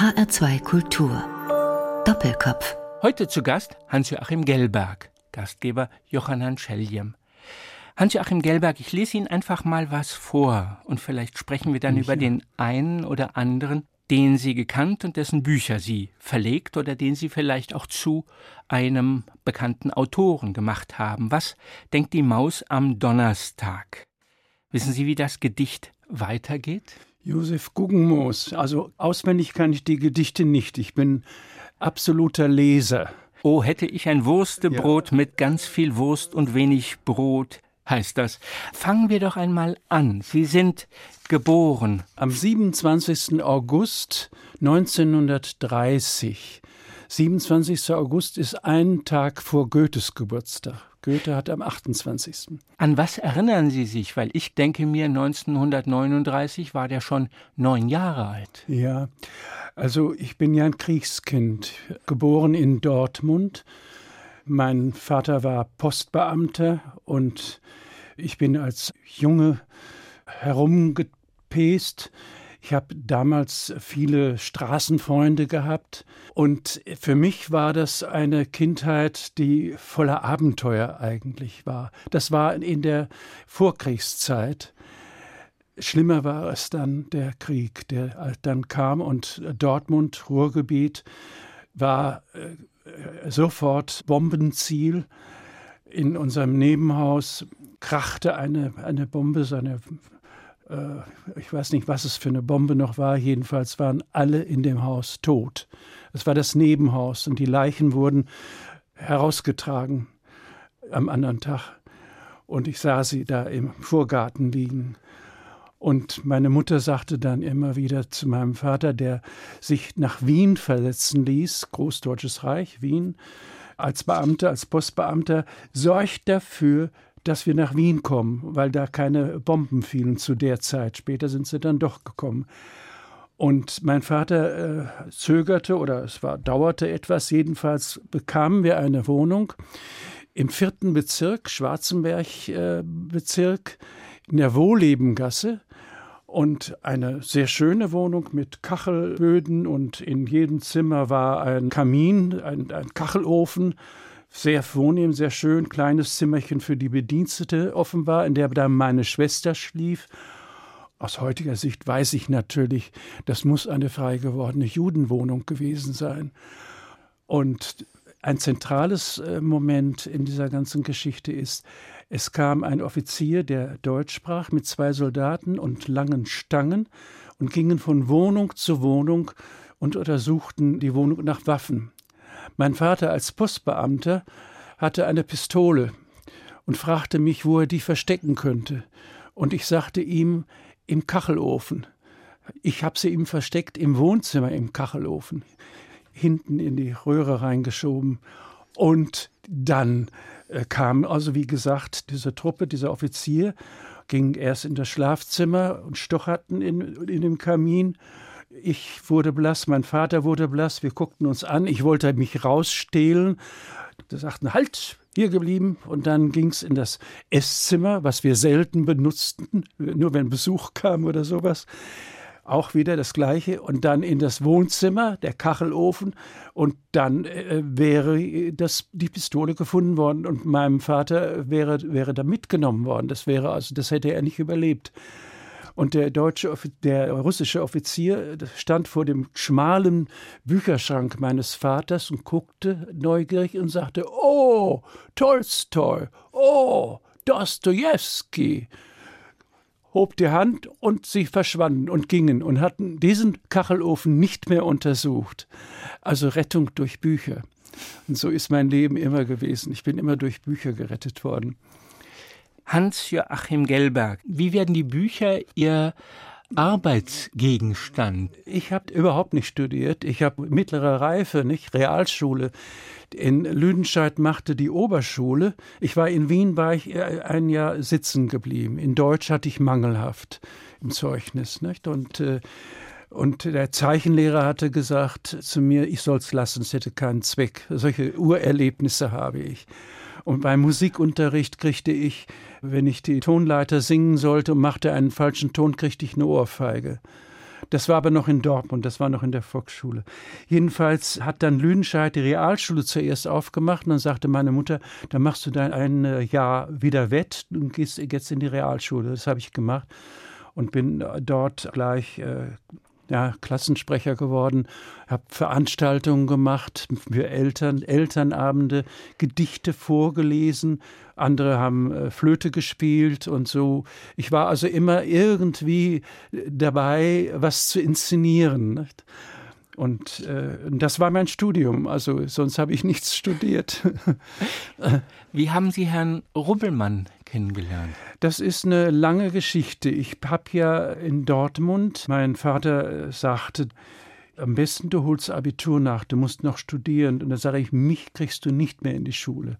HR2 Kultur. Doppelkopf. Heute zu Gast Hans-Joachim Gellberg, Gastgeber Johann Schelljem. Hans-Joachim Gellberg, ich lese Ihnen einfach mal was vor und vielleicht sprechen wir dann ja. über den einen oder anderen, den Sie gekannt und dessen Bücher Sie verlegt oder den Sie vielleicht auch zu einem bekannten Autoren gemacht haben. Was denkt die Maus am Donnerstag? Wissen Sie, wie das Gedicht weitergeht? Josef Guggenmoos. Also auswendig kann ich die Gedichte nicht. Ich bin absoluter Leser. Oh, hätte ich ein Wurstebrot ja. mit ganz viel Wurst und wenig Brot, heißt das. Fangen wir doch einmal an. Sie sind geboren. Am 27. August 1930. 27. August ist ein Tag vor Goethes Geburtstag. Goethe hat am 28. An was erinnern Sie sich? Weil ich denke mir, 1939 war der schon neun Jahre alt. Ja, also ich bin ja ein Kriegskind, geboren in Dortmund. Mein Vater war Postbeamter und ich bin als Junge herumgepest ich habe damals viele Straßenfreunde gehabt und für mich war das eine Kindheit, die voller Abenteuer eigentlich war. Das war in der Vorkriegszeit. Schlimmer war es dann der Krieg, der dann kam und Dortmund, Ruhrgebiet, war äh, sofort Bombenziel. In unserem Nebenhaus krachte eine, eine Bombe, so ich weiß nicht, was es für eine Bombe noch war, jedenfalls waren alle in dem Haus tot. Es war das Nebenhaus und die Leichen wurden herausgetragen am anderen Tag. Und ich sah sie da im Vorgarten liegen. Und meine Mutter sagte dann immer wieder zu meinem Vater, der sich nach Wien versetzen ließ, Großdeutsches Reich, Wien, als Beamter, als Postbeamter, sorgt dafür, dass wir nach Wien kommen, weil da keine Bomben fielen zu der Zeit. Später sind sie dann doch gekommen. Und mein Vater äh, zögerte oder es war, dauerte etwas. Jedenfalls bekamen wir eine Wohnung im vierten Bezirk, Schwarzenberg-Bezirk, äh, in der Wohlebengasse. Und eine sehr schöne Wohnung mit Kachelböden und in jedem Zimmer war ein Kamin, ein, ein Kachelofen sehr vornehm, sehr schön, kleines Zimmerchen für die Bedienstete offenbar, in der dann meine Schwester schlief. Aus heutiger Sicht weiß ich natürlich, das muss eine frei gewordene Judenwohnung gewesen sein. Und ein zentrales äh, Moment in dieser ganzen Geschichte ist, es kam ein Offizier, der Deutsch sprach, mit zwei Soldaten und langen Stangen und gingen von Wohnung zu Wohnung und untersuchten die Wohnung nach Waffen. Mein Vater als Postbeamter hatte eine Pistole und fragte mich, wo er die verstecken könnte. Und ich sagte ihm, im Kachelofen. Ich habe sie ihm versteckt im Wohnzimmer im Kachelofen, hinten in die Röhre reingeschoben. Und dann äh, kam also, wie gesagt, diese Truppe, dieser Offizier, ging erst in das Schlafzimmer und stocherten in, in dem Kamin ich wurde blass, mein Vater wurde blass, wir guckten uns an. Ich wollte mich rausstehlen. Da sagten, halt, hier geblieben. Und dann ging es in das Esszimmer, was wir selten benutzten, nur wenn Besuch kam oder sowas. Auch wieder das Gleiche. Und dann in das Wohnzimmer, der Kachelofen. Und dann äh, wäre das, die Pistole gefunden worden und meinem Vater wäre, wäre da mitgenommen worden. Das wäre also, das hätte er nicht überlebt. Und der deutsche, der russische Offizier stand vor dem schmalen Bücherschrank meines Vaters und guckte neugierig und sagte: Oh, Tolstoi, oh, Dostojewski hob die Hand und sie verschwanden und gingen und hatten diesen Kachelofen nicht mehr untersucht. Also Rettung durch Bücher. Und so ist mein Leben immer gewesen. Ich bin immer durch Bücher gerettet worden. Hans-Joachim Gellberg, wie werden die Bücher Ihr Arbeitsgegenstand? Ich habe überhaupt nicht studiert. Ich habe mittlere Reife, nicht Realschule. In Lüdenscheid machte die Oberschule. Ich war in Wien, war ich äh, ein Jahr sitzen geblieben. In Deutsch hatte ich mangelhaft im Zeugnis, nicht? Und äh, und der Zeichenlehrer hatte gesagt zu mir, ich soll es lassen, es hätte keinen Zweck. Solche Urerlebnisse habe ich. Und beim Musikunterricht kriegte ich, wenn ich die Tonleiter singen sollte und machte einen falschen Ton, kriegte ich eine Ohrfeige. Das war aber noch in Dortmund, das war noch in der Volksschule. Jedenfalls hat dann Lüdenscheid die Realschule zuerst aufgemacht und dann sagte meine Mutter, dann machst du dein ein äh, Jahr wieder wett und gehst jetzt in die Realschule. Das habe ich gemacht und bin dort gleich äh, ja, Klassensprecher geworden, habe Veranstaltungen gemacht für Eltern, Elternabende, Gedichte vorgelesen, andere haben äh, Flöte gespielt und so. Ich war also immer irgendwie dabei, was zu inszenieren. Nicht? Und äh, das war mein Studium, also sonst habe ich nichts studiert. Wie haben Sie Herrn Rubbelmann kennengelernt? Das ist eine lange Geschichte. Ich habe ja in Dortmund, mein Vater äh, sagte, am besten du holst Abitur nach, du musst noch studieren. Und da sage ich, mich kriegst du nicht mehr in die Schule.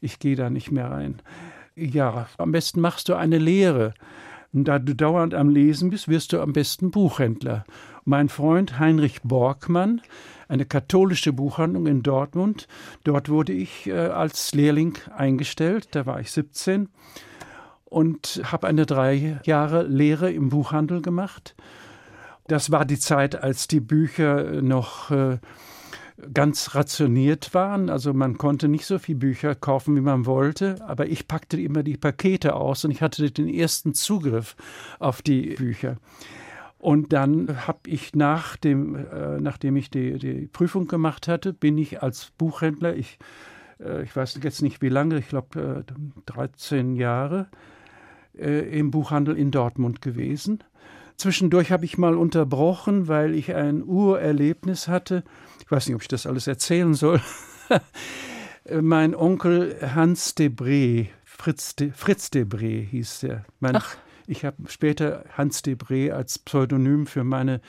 Ich gehe da nicht mehr rein. Ja, am besten machst du eine Lehre. Und da du dauernd am Lesen bist, wirst du am besten Buchhändler. Mein Freund Heinrich Borgmann, eine katholische Buchhandlung in Dortmund. Dort wurde ich äh, als Lehrling eingestellt, da war ich 17 und habe eine drei Jahre Lehre im Buchhandel gemacht. Das war die Zeit, als die Bücher noch äh, ganz rationiert waren. Also man konnte nicht so viele Bücher kaufen, wie man wollte, aber ich packte immer die Pakete aus und ich hatte den ersten Zugriff auf die Bücher. Und dann habe ich nach dem, äh, nachdem ich die, die Prüfung gemacht hatte, bin ich als Buchhändler, ich, äh, ich weiß jetzt nicht wie lange, ich glaube äh, 13 Jahre, äh, im Buchhandel in Dortmund gewesen. Zwischendurch habe ich mal unterbrochen, weil ich ein Urerlebnis hatte. Ich weiß nicht, ob ich das alles erzählen soll. mein Onkel Hans Debré, Fritz, de, Fritz Debré hieß der. Mein, Ach. Ich habe später Hans Debré als Pseudonym für meine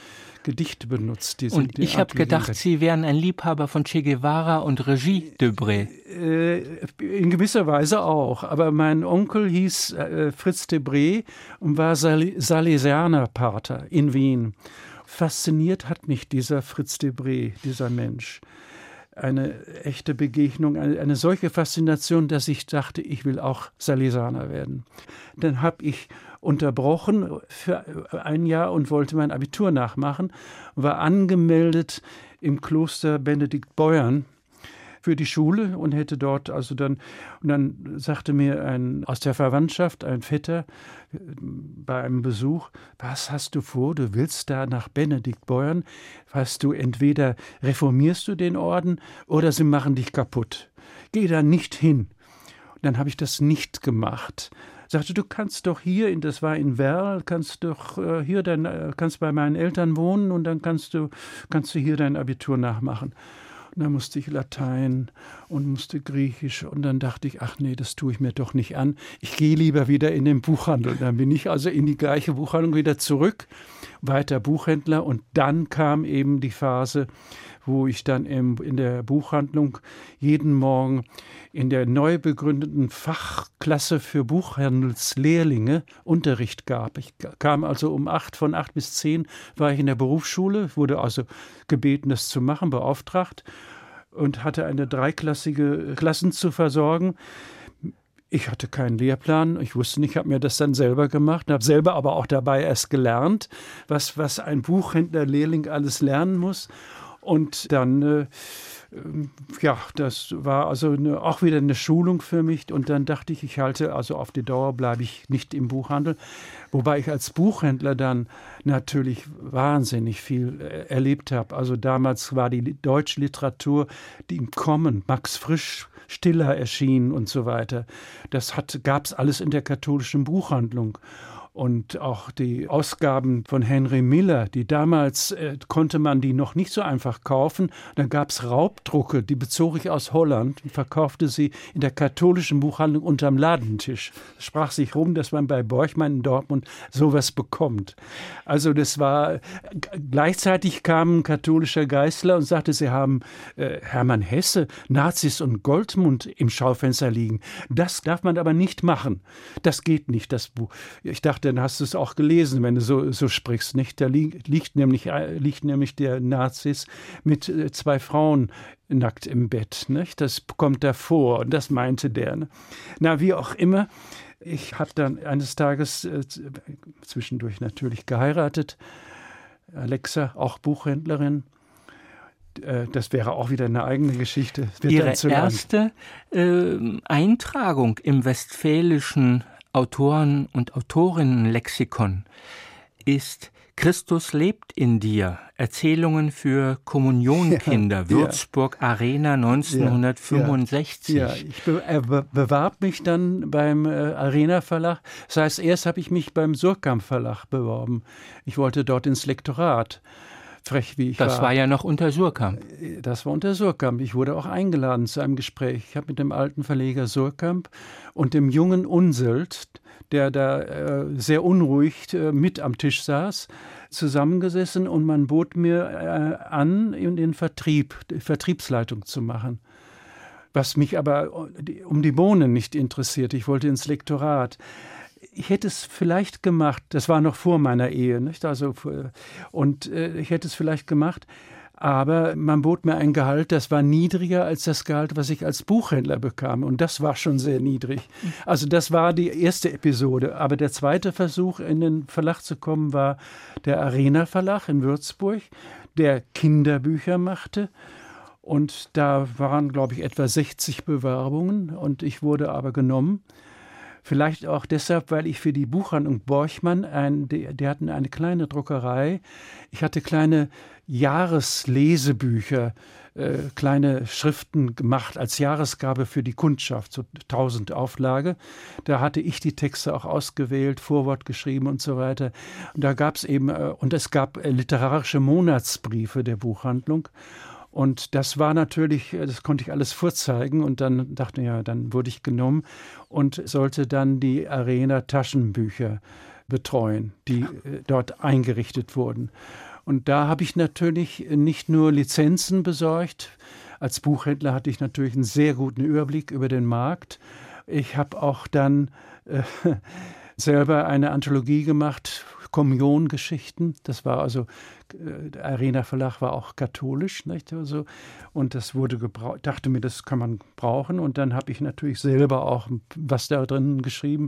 Gedichte benutzt. Und ich habe gedacht, Sie wären ein Liebhaber von Che Guevara und Regie Debré. Äh, in gewisser Weise auch. Aber mein Onkel hieß äh, Fritz Debré und war Sal Salesianer Pater in Wien. Fasziniert hat mich dieser Fritz Debré, dieser Mensch eine echte Begegnung, eine, eine, solche Faszination, dass ich dachte, ich will auch Salisaner werden. Dann habe ich unterbrochen für ein Jahr und wollte mein Abitur nachmachen, war angemeldet im Kloster Benedikt Beuern für die Schule und hätte dort also dann und dann sagte mir ein aus der Verwandtschaft ein Vetter bei einem Besuch, was hast du vor? Du willst da nach Benedikt Beuern? Weißt du, entweder reformierst du den Orden oder sie machen dich kaputt. Geh da nicht hin. Und dann habe ich das nicht gemacht sagte, du kannst doch hier, in, das war in Werl, kannst doch äh, hier dein, äh, kannst bei meinen Eltern wohnen und dann kannst du, kannst du hier dein Abitur nachmachen. Und dann musste ich Latein und musste Griechisch und dann dachte ich, ach nee, das tue ich mir doch nicht an. Ich gehe lieber wieder in den Buchhandel. Dann bin ich also in die gleiche Buchhandlung wieder zurück, weiter Buchhändler und dann kam eben die Phase, wo ich dann im, in der Buchhandlung jeden Morgen in der neu begründeten Fachklasse für Buchhandelslehrlinge Unterricht gab. Ich kam also um acht, von acht bis zehn war ich in der Berufsschule, wurde also gebeten, das zu machen, beauftragt und hatte eine dreiklassige Klassen zu versorgen. Ich hatte keinen Lehrplan, ich wusste nicht, ich habe mir das dann selber gemacht, habe selber aber auch dabei erst gelernt, was, was ein Buchhändler-Lehrling alles lernen muss. Und dann, äh, ähm, ja, das war also eine, auch wieder eine Schulung für mich. Und dann dachte ich, ich halte, also auf die Dauer bleibe ich nicht im Buchhandel. Wobei ich als Buchhändler dann natürlich wahnsinnig viel äh, erlebt habe. Also damals war die deutsche Literatur, die im Kommen, Max Frisch, Stiller erschienen und so weiter. Das gab es alles in der katholischen Buchhandlung und auch die Ausgaben von Henry Miller, die damals äh, konnte man die noch nicht so einfach kaufen. Dann gab es Raubdrucke, die bezog ich aus Holland und verkaufte sie in der katholischen Buchhandlung unterm Ladentisch. Es sprach sich rum, dass man bei Borchmann in Dortmund sowas bekommt. Also das war gleichzeitig kam ein katholischer Geistler und sagte, sie haben äh, Hermann Hesse, Nazis und Goldmund im Schaufenster liegen. Das darf man aber nicht machen. Das geht nicht, das Buch. Ich dachte, dann hast du es auch gelesen, wenn du so, so sprichst, nicht? Da liegt, liegt, nämlich, äh, liegt nämlich der Nazis mit äh, zwei Frauen nackt im Bett, nicht? Das kommt da vor und das meinte der. Ne? Na, wie auch immer, ich habe dann eines Tages äh, zwischendurch natürlich geheiratet Alexa, auch Buchhändlerin. Äh, das wäre auch wieder eine eigene Geschichte. Ihre erste äh, Eintragung im westfälischen Autoren- und Autorinnenlexikon ist Christus lebt in dir. Erzählungen für Kommunionkinder, ja, Würzburg ja. Arena 1965. Ja, ich be be bewarb mich dann beim äh, Arena Verlag. Das heißt, erst habe ich mich beim Surkamp Verlag beworben. Ich wollte dort ins Lektorat frech wie ich das war. Das war ja noch unter Surkamp. Das war unter Surkamp. Ich wurde auch eingeladen zu einem Gespräch. Ich habe mit dem alten Verleger Surkamp und dem jungen Unselt, der da äh, sehr unruhig äh, mit am Tisch saß, zusammengesessen und man bot mir äh, an, in den Vertrieb, die Vertriebsleitung zu machen. Was mich aber äh, um die Bohnen nicht interessiert. Ich wollte ins Lektorat ich hätte es vielleicht gemacht, das war noch vor meiner Ehe, nicht? Also, und äh, ich hätte es vielleicht gemacht, aber man bot mir ein Gehalt, das war niedriger als das Gehalt, was ich als Buchhändler bekam. Und das war schon sehr niedrig. Also das war die erste Episode. Aber der zweite Versuch, in den Verlag zu kommen, war der Arena Verlag in Würzburg, der Kinderbücher machte. Und da waren, glaube ich, etwa 60 Bewerbungen. Und ich wurde aber genommen. Vielleicht auch deshalb, weil ich für die Buchhandlung Borchmann, ein, die, die hatten eine kleine Druckerei. Ich hatte kleine Jahreslesebücher, äh, kleine Schriften gemacht als Jahresgabe für die Kundschaft, so 1000 Auflage. Da hatte ich die Texte auch ausgewählt, Vorwort geschrieben und so weiter. Und da gab es eben, äh, und es gab äh, literarische Monatsbriefe der Buchhandlung. Und das war natürlich, äh, das konnte ich alles vorzeigen und dann dachte ich, ja, dann wurde ich genommen und sollte dann die Arena Taschenbücher betreuen, die äh, dort eingerichtet wurden. Und da habe ich natürlich nicht nur Lizenzen besorgt. Als Buchhändler hatte ich natürlich einen sehr guten Überblick über den Markt. Ich habe auch dann äh, selber eine Anthologie gemacht Kommuniongeschichten. Das war also, äh, der Arena Verlag war auch katholisch, nicht? Also, und das wurde gebraucht, dachte mir, das kann man brauchen. Und dann habe ich natürlich selber auch was da drin geschrieben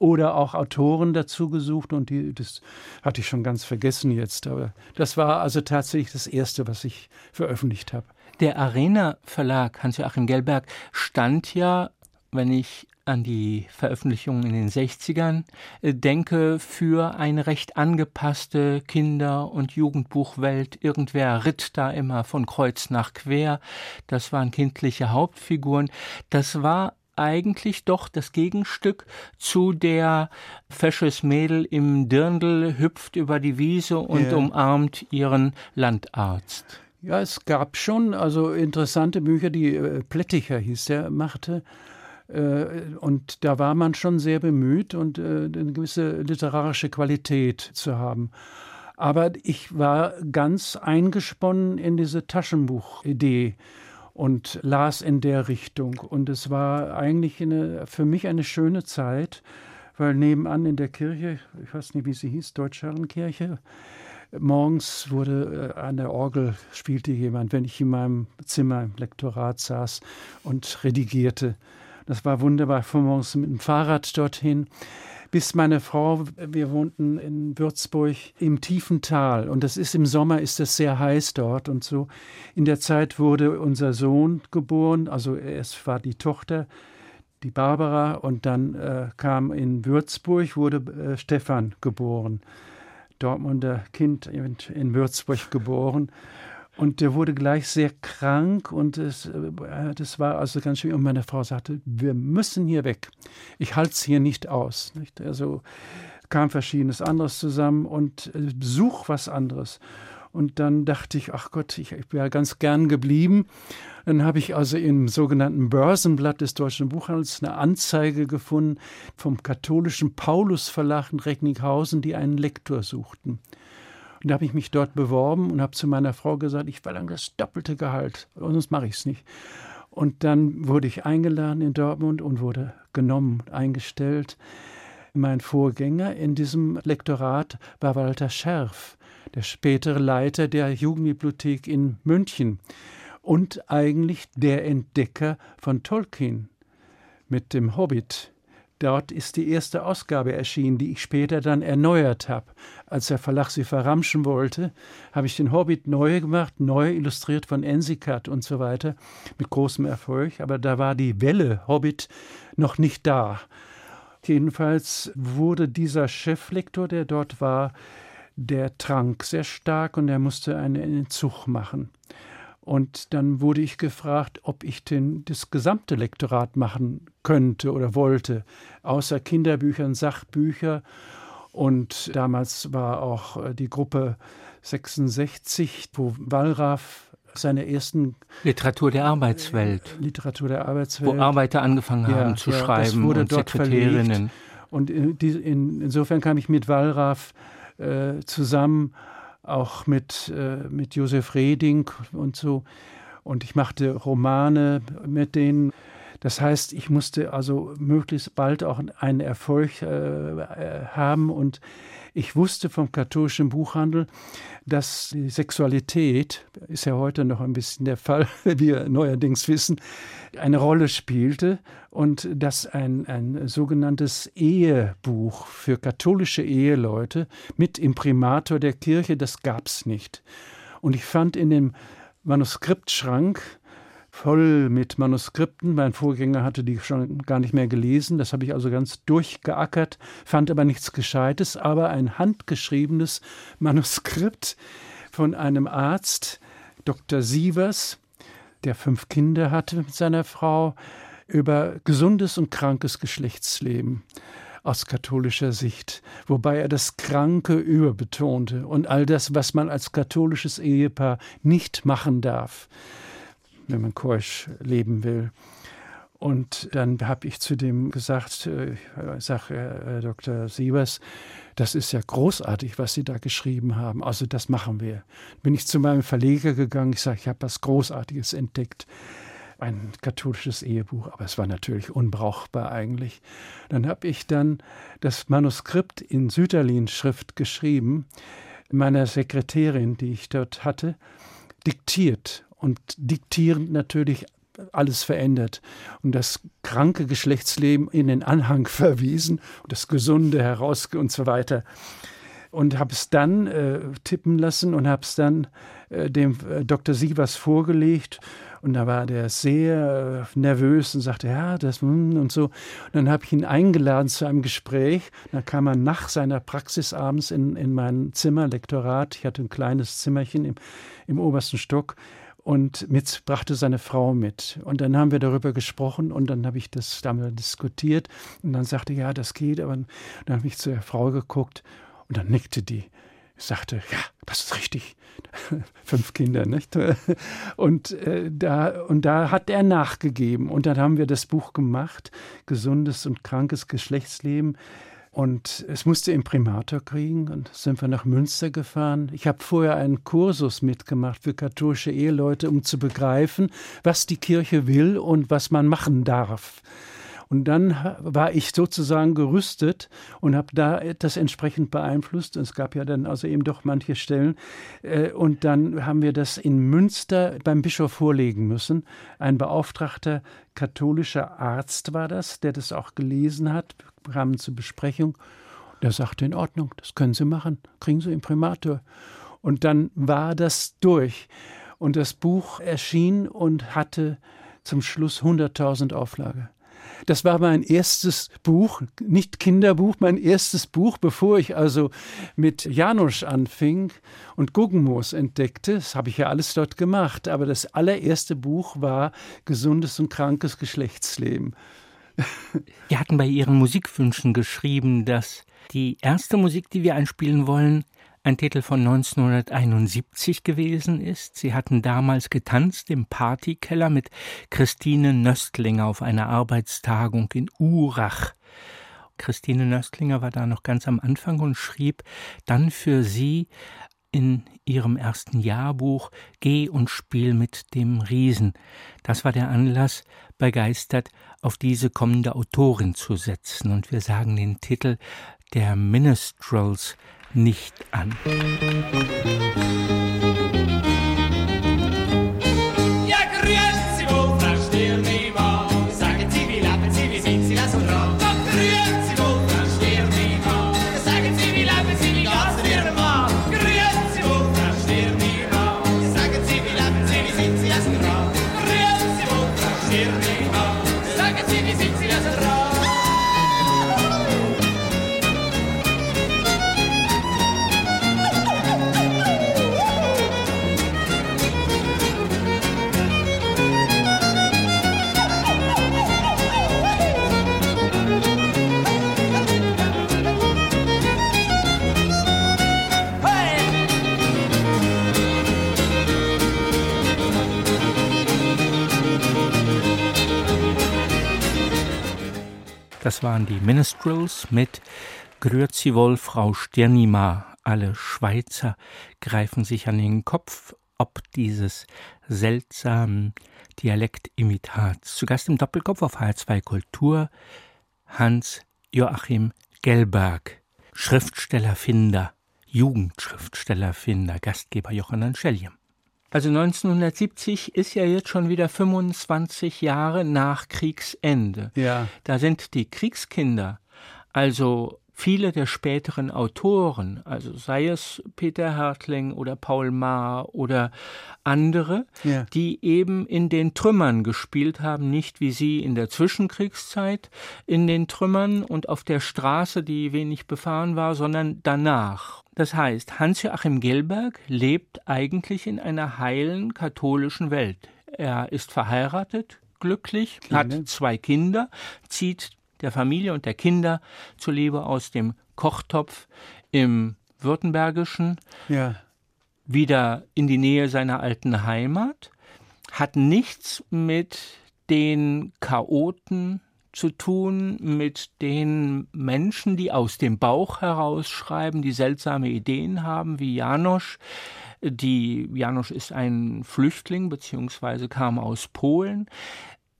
oder auch Autoren dazu gesucht und die, das hatte ich schon ganz vergessen jetzt. Aber das war also tatsächlich das Erste, was ich veröffentlicht habe. Der Arena Verlag, Hans-Joachim Gelberg, stand ja, wenn ich an die Veröffentlichungen in den 60ern äh, denke, für eine recht angepasste Kinder- und Jugendbuchwelt. Irgendwer ritt da immer von Kreuz nach Quer. Das waren kindliche Hauptfiguren. Das war eigentlich doch das Gegenstück zu der fesches Mädel im Dirndl hüpft über die Wiese und ja. umarmt ihren Landarzt. Ja, es gab schon also interessante Bücher, die äh, Plätticher hieß der, machte. Äh, und da war man schon sehr bemüht und äh, eine gewisse literarische Qualität zu haben. Aber ich war ganz eingesponnen in diese Taschenbuchidee und las in der Richtung. Und es war eigentlich eine, für mich eine schöne Zeit, weil nebenan in der Kirche, ich weiß nicht, wie sie hieß, Deutschherrenkirche, morgens wurde äh, an der Orgel spielte jemand, wenn ich in meinem Zimmer im Lektorat saß und redigierte. Das war wunderbar, von morgens mit dem Fahrrad dorthin. Bis meine Frau, wir wohnten in Würzburg im tiefen Tal und das ist im Sommer ist es sehr heiß dort und so. In der Zeit wurde unser Sohn geboren, also es war die Tochter, die Barbara und dann äh, kam in Würzburg wurde äh, Stefan geboren. Dortmunder Kind in, in Würzburg geboren. Und der wurde gleich sehr krank und es, äh, das war also ganz schön. Und meine Frau sagte, wir müssen hier weg. Ich halte es hier nicht aus. Nicht? Also kam verschiedenes anderes zusammen und äh, such was anderes. Und dann dachte ich, ach Gott, ich, ich wäre ganz gern geblieben. Dann habe ich also im sogenannten Börsenblatt des Deutschen Buchhandels eine Anzeige gefunden vom katholischen Paulus Verlag in Recklinghausen, die einen Lektor suchten. Und da habe ich mich dort beworben und habe zu meiner Frau gesagt, ich verlange das doppelte Gehalt, sonst mache ich es nicht. Und dann wurde ich eingeladen in Dortmund und wurde genommen, eingestellt. Mein Vorgänger in diesem Lektorat war Walter Scherf, der spätere Leiter der Jugendbibliothek in München und eigentlich der Entdecker von Tolkien mit dem Hobbit. Dort ist die erste Ausgabe erschienen, die ich später dann erneuert habe. als der Verlag sie verramschen wollte, habe ich den Hobbit neu gemacht, neu illustriert von Ensikat und so weiter, mit großem Erfolg. Aber da war die Welle Hobbit noch nicht da. Jedenfalls wurde dieser Cheflektor, der dort war, der trank sehr stark und er musste einen Entzug machen. Und dann wurde ich gefragt, ob ich den, das gesamte Lektorat machen könnte oder wollte, außer Kinderbüchern, Sachbücher. Und damals war auch äh, die Gruppe 66, wo Wallraff seine ersten Literatur der Arbeitswelt. Literatur der Arbeitswelt. Wo Arbeiter angefangen haben ja, zu ja, schreiben das wurde und dort Sekretärinnen. Verlegt. Und in, insofern kam ich mit Wallraff äh, zusammen auch mit, äh, mit Josef Reding und so. Und ich machte Romane mit denen. Das heißt, ich musste also möglichst bald auch einen Erfolg äh, äh haben und ich wusste vom katholischen Buchhandel, dass die Sexualität, ist ja heute noch ein bisschen der Fall, wie wir neuerdings wissen, eine Rolle spielte und dass ein, ein sogenanntes Ehebuch für katholische Eheleute mit Imprimator der Kirche, das gab es nicht. Und ich fand in dem Manuskriptschrank voll mit Manuskripten. Mein Vorgänger hatte die schon gar nicht mehr gelesen. Das habe ich also ganz durchgeackert, fand aber nichts Gescheites, aber ein handgeschriebenes Manuskript von einem Arzt, Dr. Sievers, der fünf Kinder hatte mit seiner Frau, über gesundes und krankes Geschlechtsleben aus katholischer Sicht, wobei er das Kranke überbetonte und all das, was man als katholisches Ehepaar nicht machen darf wenn man keusch leben will. Und dann habe ich zu dem gesagt, äh, sage, Herr Dr. Siebers, das ist ja großartig, was Sie da geschrieben haben. Also das machen wir. Bin ich zu meinem Verleger gegangen, ich sage, ich habe was Großartiges entdeckt. Ein katholisches Ehebuch, aber es war natürlich unbrauchbar eigentlich. Dann habe ich dann das Manuskript in Süderlin-Schrift geschrieben, meiner Sekretärin, die ich dort hatte, diktiert und diktierend natürlich alles verändert und das kranke Geschlechtsleben in den Anhang verwiesen und das Gesunde heraus und so weiter. Und habe es dann äh, tippen lassen und habe es dann äh, dem äh, Dr. Sievers vorgelegt. Und da war der sehr äh, nervös und sagte, ja, das hm, und so. Und dann habe ich ihn eingeladen zu einem Gespräch. Da kam er nach seiner Praxis abends in, in mein Zimmer, Lektorat. Ich hatte ein kleines Zimmerchen im, im obersten Stock und mit brachte seine Frau mit. Und dann haben wir darüber gesprochen und dann habe ich das damit diskutiert und dann sagte, ja, das geht, aber dann habe ich zu der Frau geguckt und dann nickte die. Sagte, ja, das ist richtig. Fünf Kinder, nicht? Und, äh, da, und da hat er nachgegeben. Und dann haben wir das Buch gemacht, Gesundes und krankes Geschlechtsleben und es musste Imprimator kriegen und sind wir nach Münster gefahren. Ich habe vorher einen Kursus mitgemacht für katholische Eheleute, um zu begreifen, was die Kirche will und was man machen darf. Und dann war ich sozusagen gerüstet und habe da das entsprechend beeinflusst. Und es gab ja dann also eben doch manche Stellen. Äh, und dann haben wir das in Münster beim Bischof vorlegen müssen. Ein beauftragter katholischer Arzt war das, der das auch gelesen hat, kamen zur Besprechung. Der sagte, in Ordnung, das können Sie machen, kriegen Sie Imprimatur. Und dann war das durch. Und das Buch erschien und hatte zum Schluss 100.000 Auflage. Das war mein erstes Buch, nicht Kinderbuch, mein erstes Buch, bevor ich also mit Janusz anfing und Guggenmoos entdeckte. Das habe ich ja alles dort gemacht. Aber das allererste Buch war Gesundes und krankes Geschlechtsleben. Wir hatten bei Ihren Musikwünschen geschrieben, dass die erste Musik, die wir einspielen wollen, ein Titel von 1971 gewesen ist. Sie hatten damals getanzt im Partykeller mit Christine Nöstlinger auf einer Arbeitstagung in Urach. Christine Nöstlinger war da noch ganz am Anfang und schrieb dann für sie in ihrem ersten Jahrbuch Geh und spiel mit dem Riesen. Das war der Anlass, begeistert auf diese kommende Autorin zu setzen. Und wir sagen den Titel der Minstrels nicht an. Das waren die Minstrels mit Grüezi wohl, Frau Sternima. Alle Schweizer greifen sich an den Kopf, ob dieses seltsamen Dialektimitats. Zu Gast im Doppelkopf auf H2 Kultur Hans Joachim Gelberg, Schriftstellerfinder, Jugendschriftstellerfinder, Gastgeber Johann Schelliem. Also 1970 ist ja jetzt schon wieder 25 Jahre nach Kriegsende. Ja. Da sind die Kriegskinder, also viele der späteren Autoren, also sei es Peter Hertling oder Paul Maar oder andere, Ja. die eben in den Trümmern gespielt haben, nicht wie sie in der Zwischenkriegszeit in den Trümmern und auf der Straße, die wenig befahren war, sondern danach. Das heißt, Hans-Joachim Gelberg lebt eigentlich in einer heilen katholischen Welt. Er ist verheiratet, glücklich, Kinder. hat zwei Kinder, zieht der Familie und der Kinder zuliebe aus dem Kochtopf im Württembergischen Ja. wieder in die Nähe seiner alten Heimat, hat nichts mit den Chaoten zu tun, mit den Menschen, die aus dem Bauch heraus schreiben, die seltsame Ideen haben, wie Janosch. Die Janosch ist ein Flüchtling beziehungsweise kam aus Polen.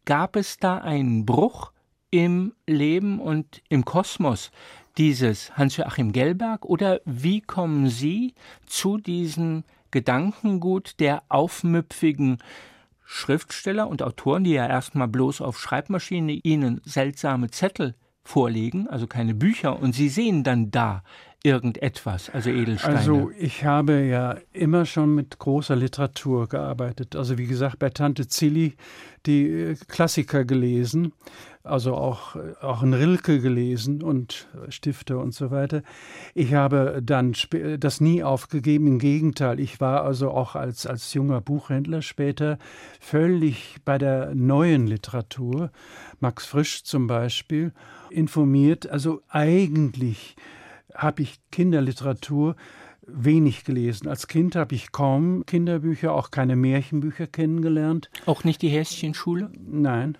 Gab es da einen Bruch im Leben und im Kosmos dieses Hans-Joachim Gelberg oder wie kommen Sie zu diesem Gedankengut der aufmüpfigen Schriftsteller und Autoren, die ja erstmal bloß auf Schreibmaschine Ihnen seltsame Zettel vorlegen, also keine Bücher, und Sie sehen dann da irgendetwas, also Edelsteine. Also ich habe ja immer schon mit großer Literatur gearbeitet. Also wie gesagt, bei Tante Zilli die äh, Klassiker gelesen, also auch, äh, auch ein Rilke gelesen und Stifter und so weiter. Ich habe dann das nie aufgegeben, im Gegenteil. Ich war also auch als, als junger Buchhändler später völlig bei der neuen Literatur, Max Frisch zum Beispiel, informiert. Also eigentlich habe ich Kinderliteratur wenig gelesen. Als Kind habe ich kaum Kinderbücher, auch keine Märchenbücher kennengelernt. Auch nicht die Häschenschule? Nein.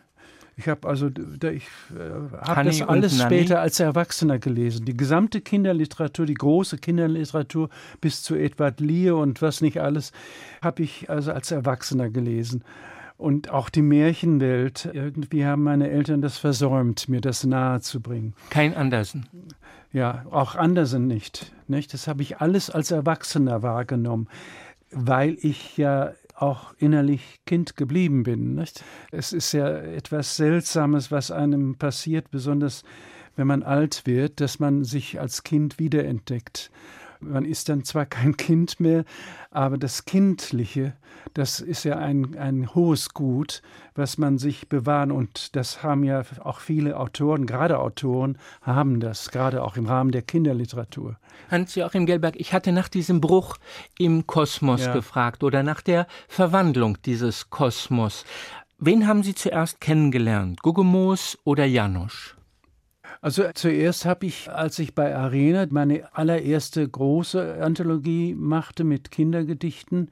Ich habe also, ich äh, habe das alles später als Erwachsener gelesen. Die gesamte Kinderliteratur, die große Kinderliteratur bis zu Edward Lear und was nicht alles, habe ich also als Erwachsener gelesen. Und auch die Märchenwelt, irgendwie haben meine Eltern das versäumt, mir das nahezubringen. Kein Andersen. Ja, auch Andersen nicht, nicht. Das habe ich alles als Erwachsener wahrgenommen, weil ich ja auch innerlich Kind geblieben bin. Nicht? Es ist ja etwas Seltsames, was einem passiert, besonders wenn man alt wird, dass man sich als Kind wiederentdeckt. Man ist dann zwar kein Kind mehr, aber das Kindliche, das ist ja ein, ein hohes Gut, was man sich bewahren. Und das haben ja auch viele Autoren, gerade Autoren, haben das, gerade auch im Rahmen der Kinderliteratur. Hans-Joachim Gelberg, ich hatte nach diesem Bruch im Kosmos Ja. gefragt oder nach der Verwandlung dieses Kosmos. Wen haben Sie zuerst kennengelernt? Guggemoos oder Janosch? Also zuerst habe ich, als ich bei Arena meine allererste große Anthologie machte mit Kindergedichten,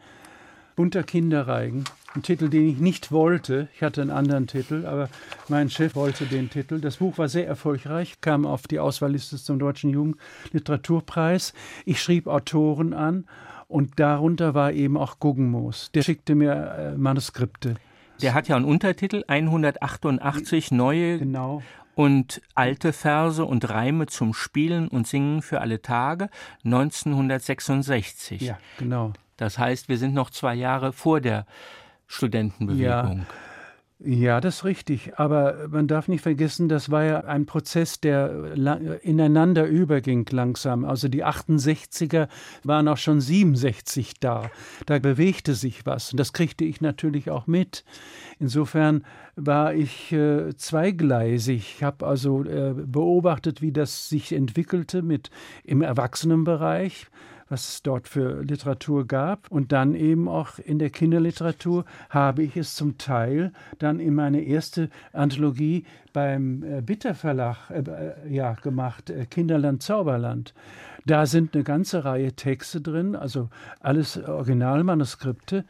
Bunter Kinderreigen, ein Titel, den ich nicht wollte. Ich hatte einen anderen Titel, aber mein Chef wollte den Titel. Das Buch war sehr erfolgreich, kam auf die Auswahlliste zum Deutschen Jugendliteraturpreis. Ich schrieb Autoren an und darunter war eben auch Guggenmoos. Der schickte mir äh, Manuskripte. Der hat ja einen Untertitel 188 neue Genau. Und alte Verse und Reime zum Spielen und Singen für alle Tage 1966. Ja, genau. Das heißt, wir sind noch zwei Jahre vor der Studentenbewegung. Ja, das ist richtig. Aber man darf nicht vergessen, das war ja ein Prozess, der ineinander überging langsam. Also die 68er waren auch schon 67 da. Da bewegte sich was. Und das kriegte ich natürlich auch mit. Insofern war ich äh, zweigleisig. Ich habe also äh, beobachtet, wie das sich entwickelte mit im Erwachsenenbereich was es dort für Literatur gab. Und dann eben auch in der Kinderliteratur habe ich es zum Teil dann in meine erste Anthologie beim äh, Bitter äh, äh, ja, gemacht, äh, Kinderland Zauberland. Da sind eine ganze Reihe Texte drin, also alles Originalmanuskripte,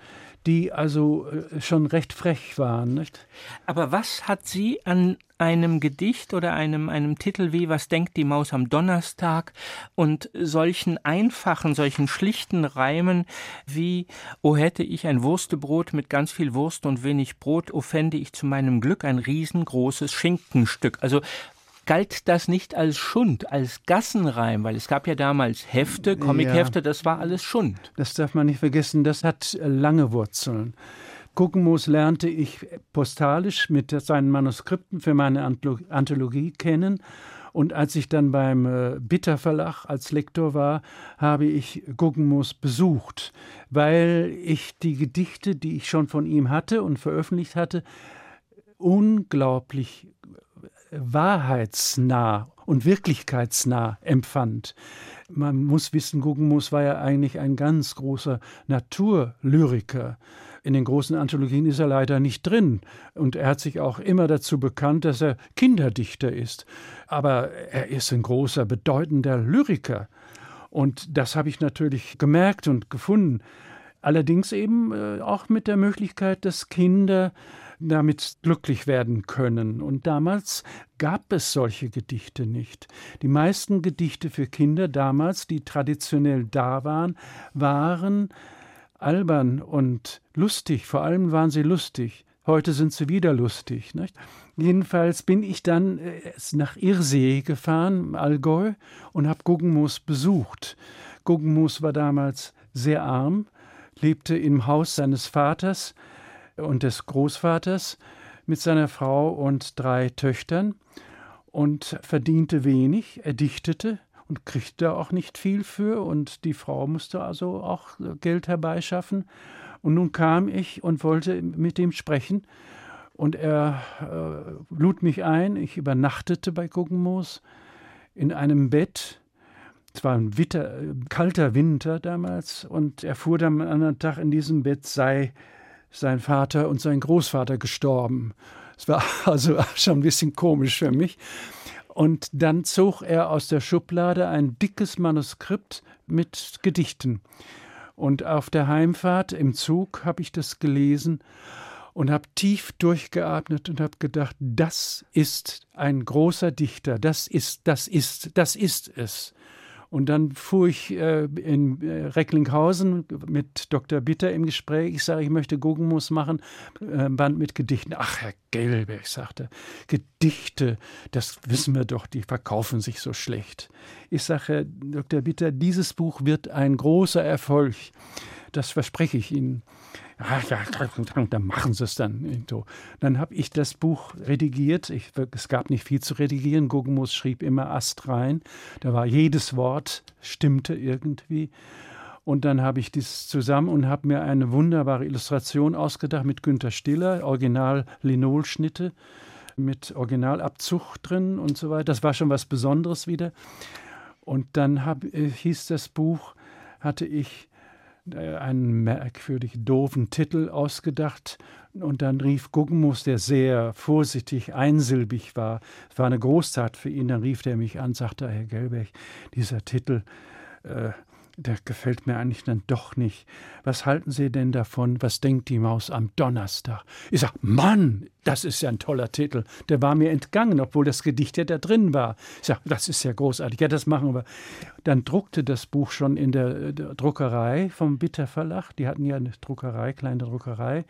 die also äh, schon recht frech waren. Nicht? Aber was hat Sie an einem Gedicht oder einem, einem Titel wie Was denkt die Maus am Donnerstag und solchen einfachen, solchen schlichten Reimen wie O hätte ich ein Wurstebrot mit ganz viel Wurst und wenig Brot, o fände ich zu meinem Glück ein riesengroßes Schinkenstück. Also galt das nicht als Schund, als Gassenreim, weil es gab ja damals Hefte, Comichefte, das war alles Schund. Das darf man nicht vergessen, das hat lange Wurzeln. Guggenmoos lernte ich postalisch mit seinen Manuskripten für meine Anthologie kennen. Und als ich dann beim äh, Bitter Verlag als Lektor war, habe ich Guggenmoos besucht, weil ich die Gedichte, die ich schon von ihm hatte und veröffentlicht hatte, unglaublich wahrheitsnah und wirklichkeitsnah empfand. Man muss wissen, Guggenmoos war ja eigentlich ein ganz großer Naturlyriker. In den großen Anthologien ist er leider nicht drin. Und er hat sich auch immer dazu bekannt, dass er Kinderdichter ist. Aber er ist ein großer, bedeutender Lyriker. Und das habe ich natürlich gemerkt und gefunden. Allerdings eben äh, auch mit der Möglichkeit, dass Kinder damit glücklich werden können. Und damals gab es solche Gedichte nicht. Die meisten Gedichte für Kinder damals, die traditionell da waren, waren albern und lustig. Vor allem waren sie lustig. Heute sind sie wieder lustig. Nicht? Jedenfalls bin ich dann äh, nach Irsee gefahren, Allgäu, und habe Guggenmoos besucht. Guggenmoos war damals sehr arm, lebte im Haus seines Vaters, und des Großvaters mit seiner Frau und drei Töchtern und verdiente wenig. Er dichtete und kriegte auch nicht viel für und die Frau musste also auch Geld herbeischaffen. Und nun kam ich und wollte mit ihm sprechen und er äh, lud mich ein. Ich übernachtete bei Guggenmoos in einem Bett. Es war ein Witter, kalter Winter damals und er fuhr dann am anderen Tag in diesem Bett sei sein Vater und sein Großvater gestorben. Es war also schon ein bisschen komisch für mich. Und dann zog er aus der Schublade ein dickes Manuskript mit Gedichten. Und auf der Heimfahrt im Zug habe ich das gelesen und habe tief durchgeatmet und habe gedacht, das ist ein großer Dichter, das ist, das ist, das ist es. Und dann fuhr ich äh, in äh, Recklinghausen mit Dr. Bitter im Gespräch. Ich sage, ich möchte Guggenmus machen, äh, Band mit Gedichten. Ach, Herr Gelberg, sagte, Gedichte, das wissen wir doch, die verkaufen sich so schlecht. Ich sage, Dr. Bitter, dieses Buch wird ein großer Erfolg. Das verspreche ich Ihnen dann machen sie es dann. Dann habe ich das Buch redigiert. Ich, es gab nicht viel zu redigieren. Guggenmus schrieb immer Ast rein. Da war jedes Wort, stimmte irgendwie. Und dann habe ich dies zusammen und habe mir eine wunderbare Illustration ausgedacht mit Günter Stiller, Original Linolschnitte mit Originalabzug drin und so weiter. Das war schon was Besonderes wieder. Und dann hab, äh, hieß das Buch, hatte ich einen merkwürdig doofen Titel ausgedacht. Und dann rief Guggenmus, der sehr vorsichtig, einsilbig war, es war eine Großtat für ihn, dann rief er mich an, sagte, Herr Gelberg, dieser Titel, äh, der gefällt mir eigentlich dann doch nicht. Was halten Sie denn davon? Was denkt die Maus am Donnerstag? Ich sag, Mann, das ist ja ein toller Titel. Der war mir entgangen, obwohl das Gedicht ja da drin war. Ich sag, das ist ja großartig. Ja, das machen wir. Dann druckte das Buch schon in der, der Druckerei vom Bitter Verlag. Die hatten ja eine Druckerei, kleine Druckerei.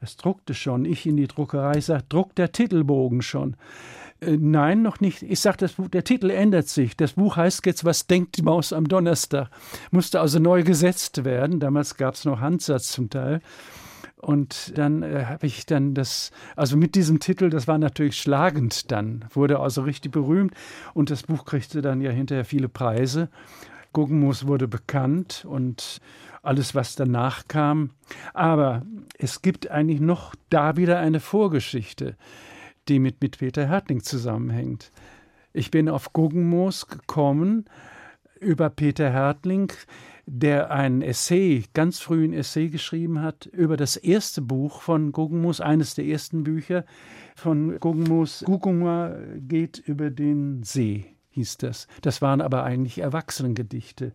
Es druckte schon. Ich in die Druckerei sag, druckt der Titelbogen schon. Äh, nein, noch nicht. Ich sage, der Titel ändert sich. Das Buch heißt jetzt, was denkt die Maus am Donnerstag? Musste also neu gesetzt werden. Damals gab es noch Handsatz zum Teil. Und dann äh, habe ich dann das, also mit diesem Titel, das war natürlich schlagend dann, wurde also richtig berühmt. Und das Buch kriegte dann ja hinterher viele Preise. Guggenmus wurde bekannt und alles, was danach kam. Aber es gibt eigentlich noch da wieder eine Vorgeschichte die mit, mit Peter Hertling zusammenhängt. Ich bin auf Guggenmoos gekommen über Peter Hertling. der ein Essay, ganz früh ein Essay geschrieben hat über das erste Buch von Guggenmus, eines der ersten Bücher von Guggenmus. Guggenma geht über den See hieß das. Das waren aber eigentlich Erwachsenengedichte,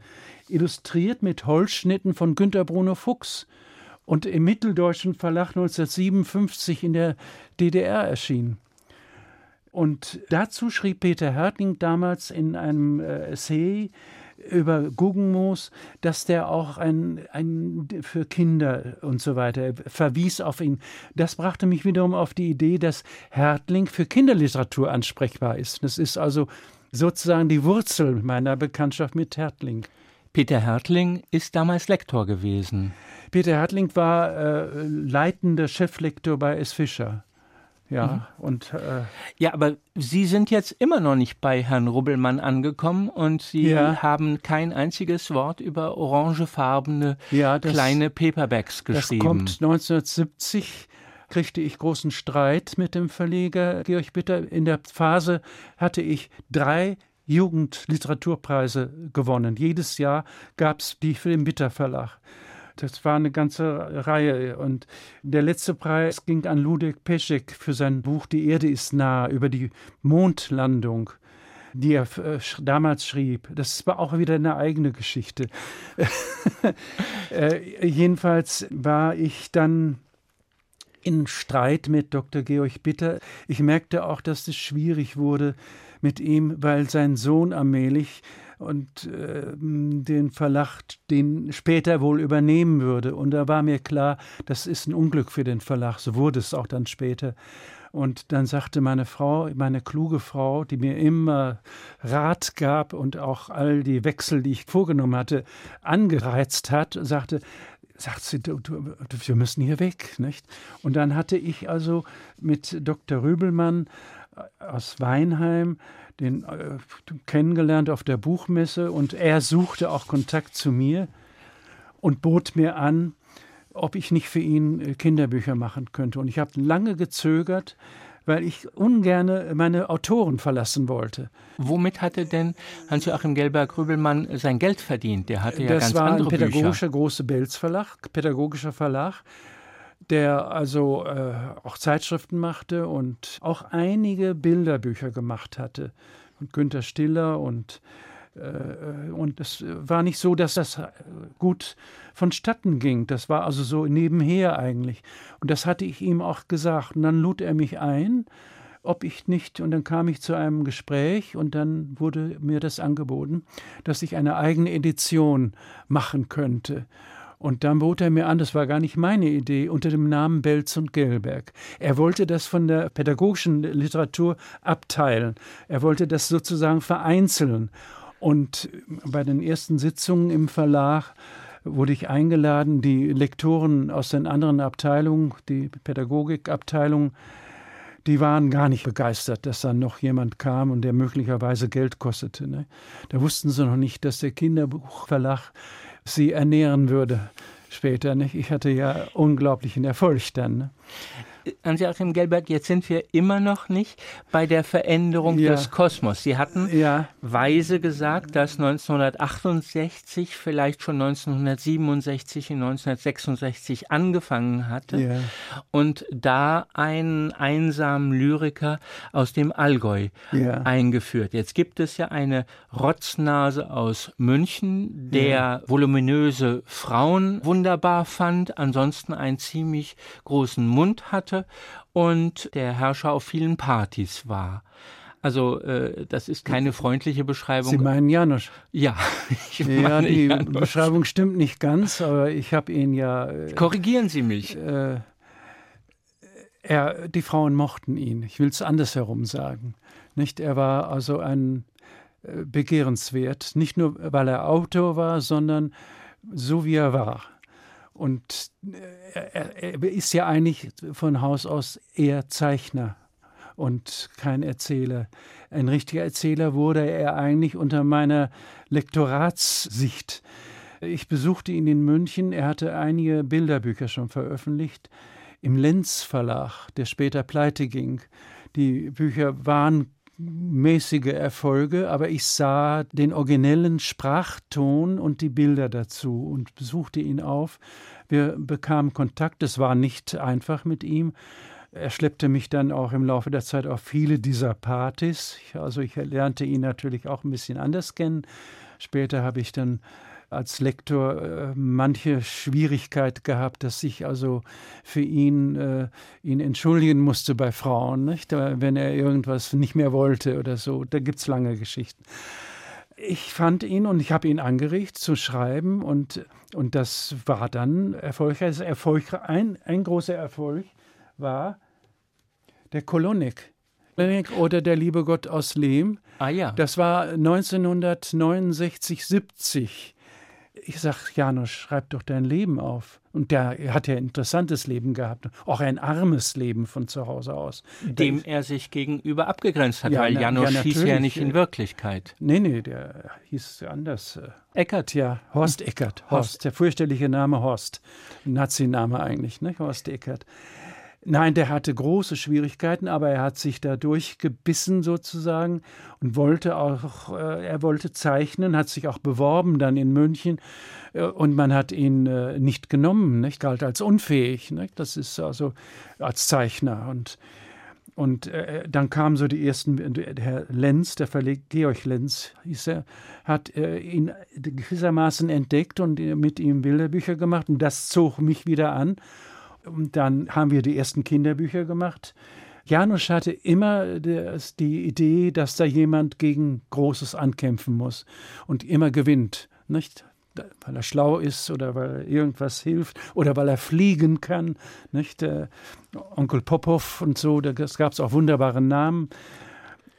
illustriert mit Holzschnitten von Günter Bruno Fuchs und im Mitteldeutschen Verlag 1957 in der DDR erschienen. Und dazu schrieb Peter Hertling damals in einem äh, Essay über Guggenmoos, dass der auch ein, ein für Kinder und so weiter verwies auf ihn. Das brachte mich wiederum auf die Idee, dass Hertling für Kinderliteratur ansprechbar ist. Das ist also sozusagen die Wurzel meiner Bekanntschaft mit Hertling. Peter Hertling ist damals Lektor gewesen. Peter Hertling war äh, leitender Cheflektor bei S. Fischer. Ja, mhm. und. Äh, ja, aber Sie sind jetzt immer noch nicht bei Herrn Rubbelmann angekommen und Sie ja. haben kein einziges Wort über orangefarbene ja, das, kleine Paperbacks geschrieben. Das kommt 1970 kriegte ich großen Streit mit dem Verleger Georg Bitter. In der Phase hatte ich drei Jugendliteraturpreise gewonnen. Jedes Jahr gab es die für den Bitter Verlag. Das war eine ganze Reihe. Und der letzte Preis ging an Ludwig Peschek für sein Buch Die Erde ist nah über die Mondlandung die er äh, damals schrieb. Das war auch wieder eine eigene Geschichte. äh, jedenfalls war ich dann in Streit mit Dr. Georg Bitter. Ich merkte auch, dass es schwierig wurde mit ihm, weil sein Sohn allmählich und äh, den Verlag den später wohl übernehmen würde. Und da war mir klar, das ist ein Unglück für den Verlag. So wurde es auch dann später. Und dann sagte meine Frau, meine kluge Frau, die mir immer Rat gab und auch all die Wechsel, die ich vorgenommen hatte, angereizt hat, sagte, sagt sie, du, du, wir müssen hier weg. Nicht? Und dann hatte ich also mit Dr. Rübelmann äh, aus Weinheim den äh, kennengelernt auf der Buchmesse und er suchte auch Kontakt zu mir und bot mir an, ob ich nicht für ihn äh, Kinderbücher machen könnte. Und ich habe lange gezögert, weil ich ungern meine Autoren verlassen wollte. Womit hatte denn Hans-Joachim Gelberg-Rübelmann sein Geld verdient? Der hatte ja das ganz war andere ein pädagogischer Bücher. große Belz Verlag, pädagogischer Verlag, der also äh, auch Zeitschriften machte und auch einige Bilderbücher gemacht hatte. Und Günter Stiller und äh, und es war nicht so, dass das gut vonstatten ging. Das war also so nebenher eigentlich. Und das hatte ich ihm auch gesagt. Und dann lud er mich ein, ob ich nicht, und dann kam ich zu einem Gespräch und dann wurde mir das angeboten, dass ich eine eigene Edition machen könnte. Und dann bot er mir an, das war gar nicht meine Idee, unter dem Namen Belz und Gelberg. Er wollte das von der pädagogischen Literatur abteilen. Er wollte das sozusagen vereinzeln. Und bei den ersten Sitzungen im Verlag wurde ich eingeladen, die Lektoren aus den anderen Abteilungen, die Pädagogikabteilung, die waren gar nicht begeistert, dass dann noch jemand kam und der möglicherweise Geld kostete. Ne? Da wussten sie noch nicht, dass der Kinderbuchverlag sie ernähren würde später. Nicht? Ich hatte ja unglaublichen Erfolg dann. Hans-Joachim Gelbert, jetzt sind wir immer noch nicht bei der Veränderung ja. des Kosmos. Sie hatten ja. weise gesagt, dass 1968, vielleicht schon 1967 und 1966 angefangen hatte ja. und da einen einsamen Lyriker aus dem Allgäu eingeführt. Jetzt gibt es ja eine Rotznase aus München, der voluminöse Frauen wunderbar fand, ansonsten einen ziemlich großen Mund hatte hatte und der Herrscher auf vielen Partys war. Also äh, das ist keine freundliche Beschreibung. Sie meinen Janusz? Ja, ich ja, die Janusz. Beschreibung stimmt nicht ganz, aber ich habe ihn ja. Äh, Korrigieren Sie mich. Äh, er, die Frauen mochten ihn. Ich will es andersherum sagen. Nicht? Er war also ein äh, begehrenswert, nicht nur weil er Autor war, sondern so wie er war. Und äh, er, er ist ja eigentlich von Haus aus eher Zeichner und kein Erzähler. Ein richtiger Erzähler wurde er eigentlich unter meiner Lektoratssicht. Ich besuchte ihn in München. Er hatte einige Bilderbücher schon veröffentlicht im Lenz Verlag, der später pleite ging. Die Bücher waren mäßige Erfolge, aber ich sah den originellen Sprachton und die Bilder dazu und besuchte ihn auf. Wir bekamen Kontakt, es war nicht einfach mit ihm. Er schleppte mich dann auch im Laufe der Zeit auf viele dieser Partys. Also ich lernte ihn natürlich auch ein bisschen anders kennen. Später habe ich dann als Lektor äh, manche Schwierigkeit gehabt, dass ich also für ihn äh, ihn entschuldigen musste bei Frauen, nicht? wenn er irgendwas nicht mehr wollte oder so. Da gibt es lange Geschichten. Ich fand ihn und ich habe ihn angeregt zu schreiben und, und das war dann erfolgreich. Erfolg, ein, ein großer Erfolg war der Kolonik oder der liebe Gott aus Lehm. Ah ja. Das war 1969, 70 ich sag, Janusz, schreib doch dein Leben auf. Und der hat ja ein interessantes Leben gehabt, auch ein armes Leben von zu Hause aus. Dem er sich gegenüber abgegrenzt hat, ja, weil Janusz ja, hieß ja nicht in Wirklichkeit. Nee, nee, der hieß anders. Eckert. Ja, Horst Eckert. Horst, Horst der fürchterliche Name Horst. Nazi-Name eigentlich, ne? Horst Eckert. Nein, der hatte große Schwierigkeiten, aber er hat sich da durchgebissen sozusagen und wollte auch, äh, er wollte zeichnen, hat sich auch beworben dann in München äh, und man hat ihn äh, nicht genommen, nicht galt als unfähig. Nicht? Das ist also als Zeichner und und äh, dann kamen so die ersten, Herr Lenz, der Verleg, Georg Lenz hieß er, hat äh, ihn gewissermaßen entdeckt und mit ihm Bilderbücher gemacht. Und das zog mich wieder an. Und dann haben wir die ersten Kinderbücher gemacht. Janusz hatte immer die Idee, dass da jemand gegen Großes ankämpfen muss und immer gewinnt, nicht? Weil er schlau ist oder weil er irgendwas hilft oder weil er fliegen kann, nicht? Der Onkel Popov und so, da gab es auch wunderbare Namen.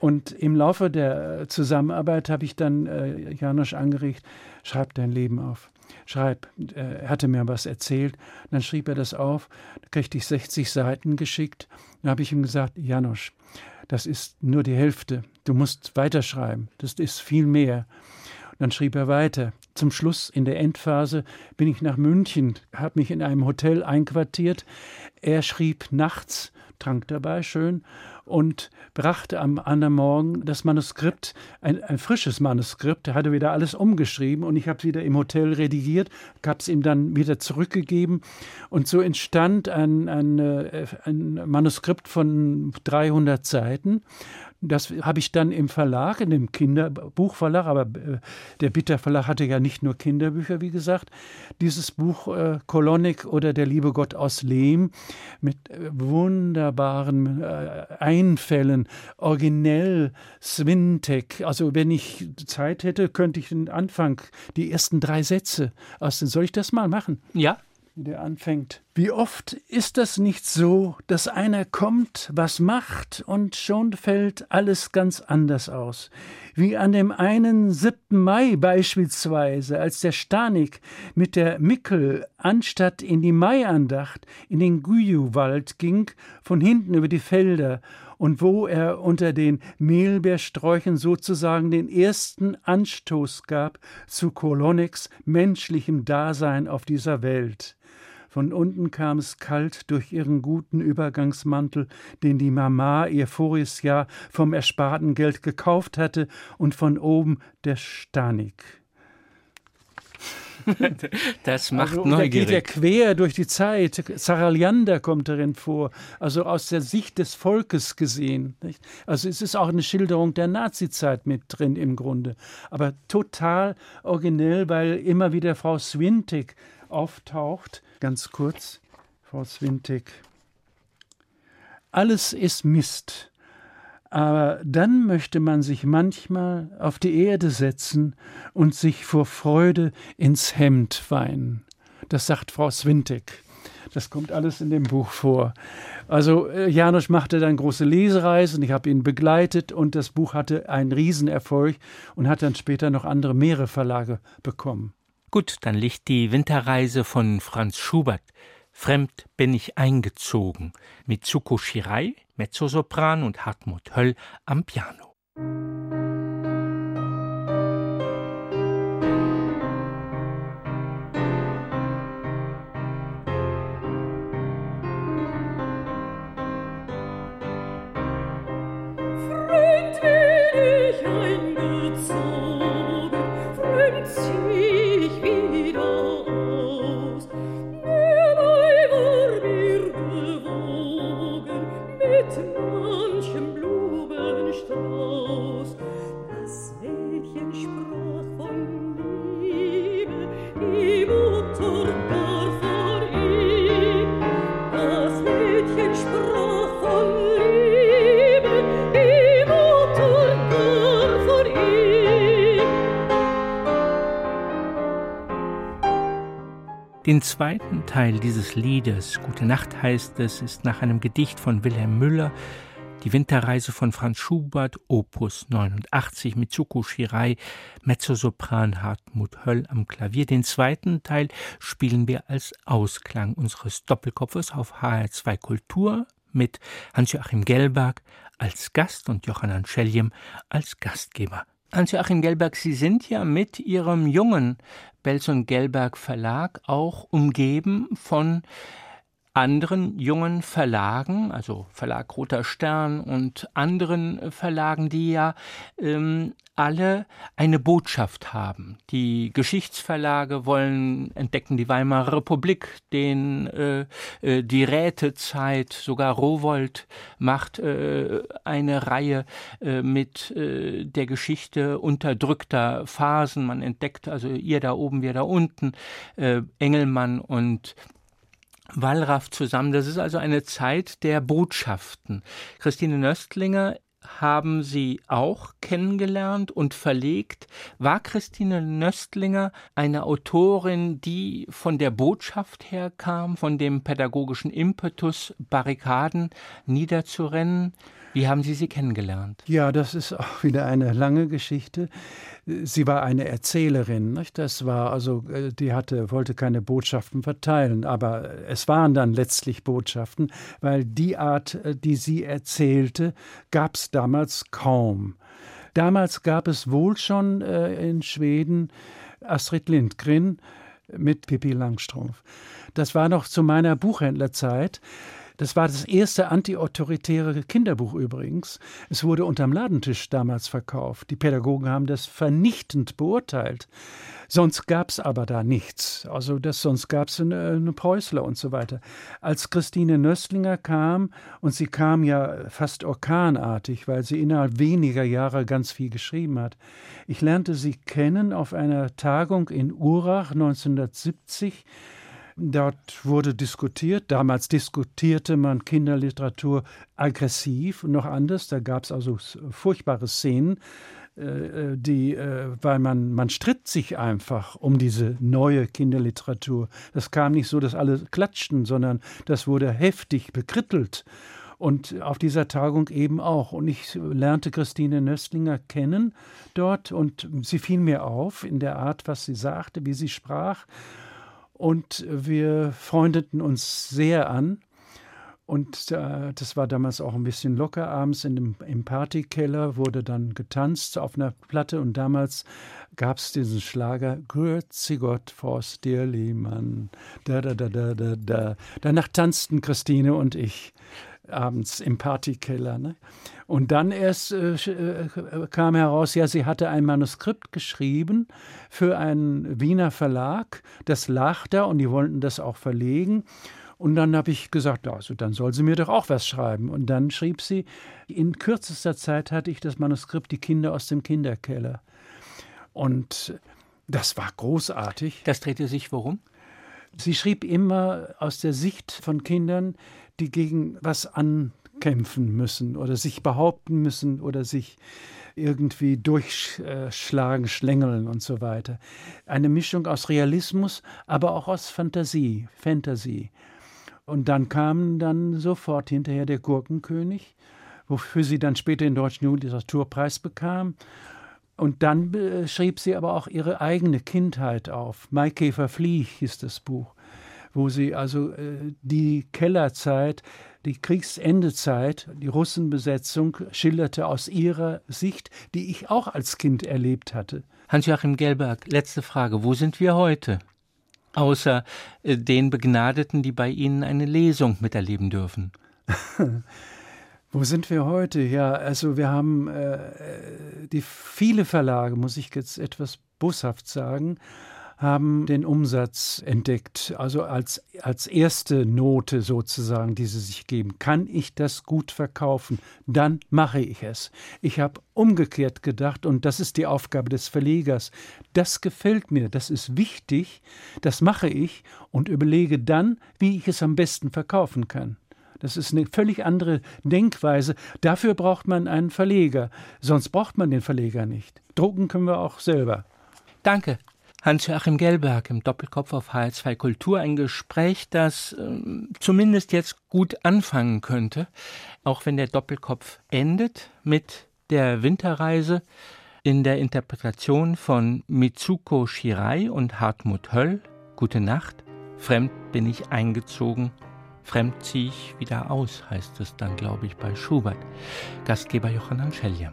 Und im Laufe der Zusammenarbeit habe ich dann äh, Janusz angeregt, schreib dein Leben auf schreib, äh, er hatte mir was erzählt, dann schrieb er das auf, da kriegte ich 60 Seiten geschickt, dann habe ich ihm gesagt, Janosch, das ist nur die Hälfte, du musst weiterschreiben, das ist viel mehr. Und dann schrieb er weiter. Zum Schluss, in der Endphase, bin ich nach München, habe mich in einem Hotel einquartiert. Er schrieb nachts, trank dabei schön und brachte am anderen Morgen das Manuskript, ein, ein frisches Manuskript. Er hatte wieder alles umgeschrieben und ich habe es wieder im Hotel redigiert, habe es ihm dann wieder zurückgegeben. Und so entstand ein, ein, äh, ein Manuskript von 300 Seiten. Das habe ich dann im Verlag, in dem Kinderbuchverlag, aber äh, der Bitter Verlag hatte ja nicht nur Kinderbücher, wie gesagt, dieses Buch äh, Kolonik oder Der liebe Gott aus Lehm mit äh, wunderbaren äh, Einfällen, originell, Swintek. Also wenn ich Zeit hätte, könnte ich den Anfang, die ersten drei Sätze aus den, soll ich das mal machen? Ja wie der anfängt. Wie oft ist das nicht so, dass einer kommt, was macht, und schon fällt alles ganz anders aus. Wie an dem einen 7. Mai beispielsweise, als der Stanik mit der Mickel anstatt in die Maiandacht in den Güjuwald ging, von hinten über die Felder, und wo er unter den Mehlbeersträuchen sozusagen den ersten Anstoß gab zu Koloneks menschlichem Dasein auf dieser Welt. Von unten kam es kalt durch ihren guten Übergangsmantel, den die Mama ihr voriges Jahr vom ersparten Geld gekauft hatte, und von oben der Stanik. Das macht also, neugierig. Da geht er quer durch die Zeit. Saraliander kommt darin vor, also aus der Sicht des Volkes gesehen. Nicht? Also es ist auch eine Schilderung der Nazizeit mit drin im Grunde, aber total originell, weil immer wieder Frau Swintig auftaucht. Ganz kurz, Frau Swintig. Alles ist Mist. Aber dann möchte man sich manchmal auf die Erde setzen und sich vor Freude ins Hemd weinen. Das sagt Frau Swintig. Das kommt alles in dem Buch vor. Also äh, Janusz machte dann große Lesereisen, ich habe ihn begleitet und das Buch hatte einen Riesenerfolg und hat dann später noch andere mehrere Verlage bekommen. Gut, dann liegt die Winterreise von Franz Schubert. Fremd bin ich eingezogen. Mitsuko Shirai, Mezzosopran und Hartmut Höll am Piano. Fremd Den zweiten Teil dieses Liedes, Gute Nacht heißt es, ist nach einem Gedicht von Wilhelm Müller, die Winterreise von Franz Schubert, Opus 89, Mitsuko Shirai, Mezzosopran Hartmut Höll am Klavier. Den zweiten Teil spielen wir als Ausklang unseres Doppelkopfes auf HR2 Kultur mit Hans-Joachim Gelberg als Gast und Johann Scheljem als Gastgeber. Hans-Joachim Gelberg, Sie sind ja mit Ihrem jungen Belson Gelberg Verlag auch umgeben von anderen jungen Verlagen, also Verlag Roter Stern und anderen Verlagen, die ja ähm, alle eine Botschaft haben. Die Geschichtsverlage wollen entdecken die Weimarer Republik, den äh, äh, die Rätezeit, sogar Rowold macht äh, eine Reihe äh, mit äh, der Geschichte unterdrückter Phasen. Man entdeckt also ihr da oben, wir da unten, äh, Engelmann und Wallraff zusammen. Das ist also eine Zeit der Botschaften. Christine Nöstlinger haben Sie auch kennengelernt und verlegt. War Christine Nöstlinger eine Autorin, die von der Botschaft her kam, von dem pädagogischen Impetus, Barrikaden niederzurennen? Wie haben Sie sie kennengelernt? Ja, das ist auch wieder eine lange Geschichte. Sie war eine Erzählerin, nicht? Das war also, äh, die hatte, wollte keine Botschaften verteilen, aber es waren dann letztlich Botschaften, weil die Art, äh, die sie erzählte, gab es damals kaum. Damals gab es wohl schon äh, in Schweden Astrid Lindgren mit Pippi Langstrumpf. Das war noch zu meiner Buchhändlerzeit. Das war das erste antiautoritäre Kinderbuch übrigens. Es wurde unterm Ladentisch damals verkauft. Die Pädagogen haben das vernichtend beurteilt. Sonst gab es aber da nichts. Also das, sonst gab es eine, eine Preußler und so weiter. Als Christine Nöstlinger kam, und sie kam ja fast orkanartig, weil sie innerhalb weniger Jahre ganz viel geschrieben hat. Ich lernte sie kennen auf einer Tagung in Urach 1970 Dort wurde diskutiert. Damals diskutierte man Kinderliteratur aggressiv und noch anders. Da gab es also furchtbare Szenen, äh, äh, die, äh, weil man, man stritt sich einfach um diese neue Kinderliteratur. Das kam nicht so, dass alle klatschten, sondern das wurde heftig bekrittelt. Und auf dieser Tagung eben auch. Und ich lernte Christine Nöstlinger kennen dort und sie fiel mir auf in der Art, was sie sagte, wie sie sprach. Und wir freundeten uns sehr an. Und äh, das war damals auch ein bisschen locker. Abends in dem, im Partykeller wurde dann getanzt auf einer Platte. Und damals gab es diesen Schlager Grüezi Gott, Forst Lehmann. Da, da, da, da, da, da. Danach tanzten Christine und ich abends im Partykeller. Ne? Und dann erst äh, äh, kam heraus, ja, sie hatte ein Manuskript geschrieben für einen Wiener Verlag. Das lag da und die wollten das auch verlegen. Und dann habe ich gesagt, also dann soll sie mir doch auch was schreiben. Und dann schrieb sie, in kürzester Zeit hatte ich das Manuskript Die Kinder aus dem Kinderkeller. Und das war großartig. Das drehte sich worum? Sie schrieb immer aus der Sicht von Kindern, die gegen was ankämpfen müssen oder sich behaupten müssen oder sich irgendwie durchschlagen, schlängeln und so weiter. Eine Mischung aus Realismus, aber auch aus Fantasie, Fantasy. Und dann kam dann sofort hinterher der Gurkenkönig, wofür sie dann später den Deutschen Jugendliteraturpreis bekam. Und dann äh, schrieb sie aber auch ihre eigene Kindheit auf. Maikäfer Flieh hieß das Buch wo sie also äh, die Kellerzeit, die Kriegsendezeit, die Russenbesetzung schilderte aus ihrer Sicht, die ich auch als Kind erlebt hatte. Hans-Joachim Gelberg, letzte Frage. Wo sind wir heute? Außer äh, den Begnadeten, die bei Ihnen eine Lesung miterleben dürfen. Wo sind wir heute? Ja, also wir haben äh, die viele Verlage, muss ich jetzt etwas boshaft sagen, haben den Umsatz entdeckt, also als, als erste Note sozusagen, die sie sich geben. Kann ich das gut verkaufen? Dann mache ich es. Ich habe umgekehrt gedacht, und das ist die Aufgabe des Verlegers. Das gefällt mir, das ist wichtig, das mache ich und überlege dann, wie ich es am besten verkaufen kann. Das ist eine völlig andere Denkweise. Dafür braucht man einen Verleger. Sonst braucht man den Verleger nicht. Drucken können wir auch selber. Danke. Hans-Joachim Gellberg im Doppelkopf auf HR2 Kultur. Ein Gespräch, das äh, zumindest jetzt gut anfangen könnte, auch wenn der Doppelkopf endet mit der Winterreise in der Interpretation von Mitsuko Shirai und Hartmut Höll. Gute Nacht. Fremd bin ich eingezogen. Fremd ziehe ich wieder aus, heißt es dann, glaube ich, bei Schubert. Gastgeber Johann Schelliam.